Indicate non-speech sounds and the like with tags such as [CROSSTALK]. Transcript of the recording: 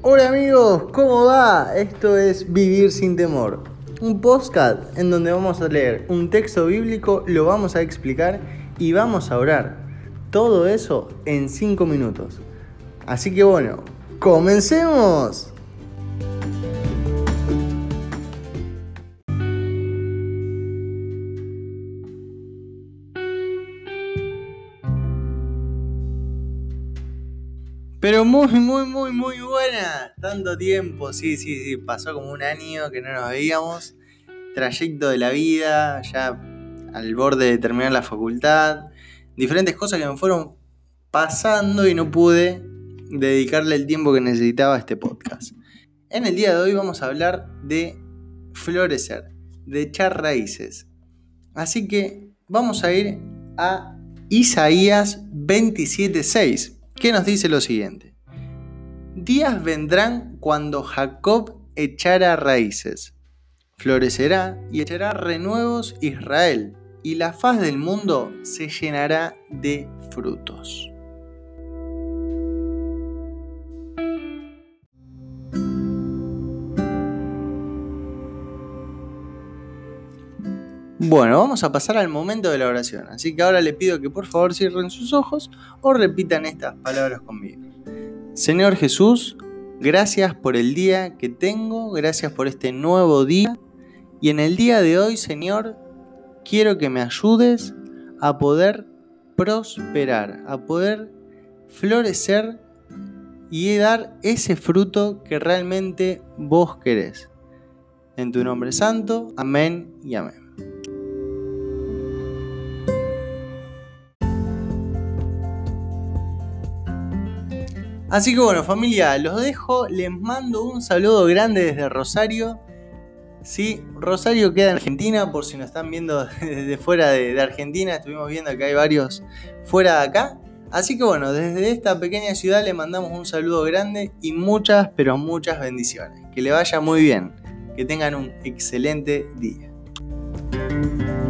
Hola amigos, ¿cómo va? Esto es Vivir sin temor, un podcast en donde vamos a leer un texto bíblico, lo vamos a explicar y vamos a orar. Todo eso en 5 minutos. Así que bueno, comencemos. Pero muy, muy, muy, muy buena. Tanto tiempo, sí, sí, sí. Pasó como un año que no nos veíamos. Trayecto de la vida, ya al borde de terminar la facultad. Diferentes cosas que me fueron pasando y no pude dedicarle el tiempo que necesitaba a este podcast. En el día de hoy vamos a hablar de florecer, de echar raíces. Así que vamos a ir a Isaías 27.6 que nos dice lo siguiente. Días vendrán cuando Jacob echara raíces, florecerá y echará renuevos Israel, y la faz del mundo se llenará de frutos. Bueno, vamos a pasar al momento de la oración. Así que ahora le pido que por favor cierren sus ojos o repitan estas palabras conmigo. Señor Jesús, gracias por el día que tengo, gracias por este nuevo día. Y en el día de hoy, Señor, quiero que me ayudes a poder prosperar, a poder florecer y dar ese fruto que realmente vos querés. En tu nombre santo, amén y amén. Así que bueno, familia, los dejo. Les mando un saludo grande desde Rosario. Sí, Rosario queda en Argentina, por si nos están viendo [LAUGHS] desde fuera de, Argentina. Estuvimos viendo que hay varios fuera de acá. Así que bueno, desde esta pequeña ciudad le mandamos un saludo grande y muchas, pero muchas bendiciones. Que le vaya muy bien. Que tengan un excelente día. Thank you.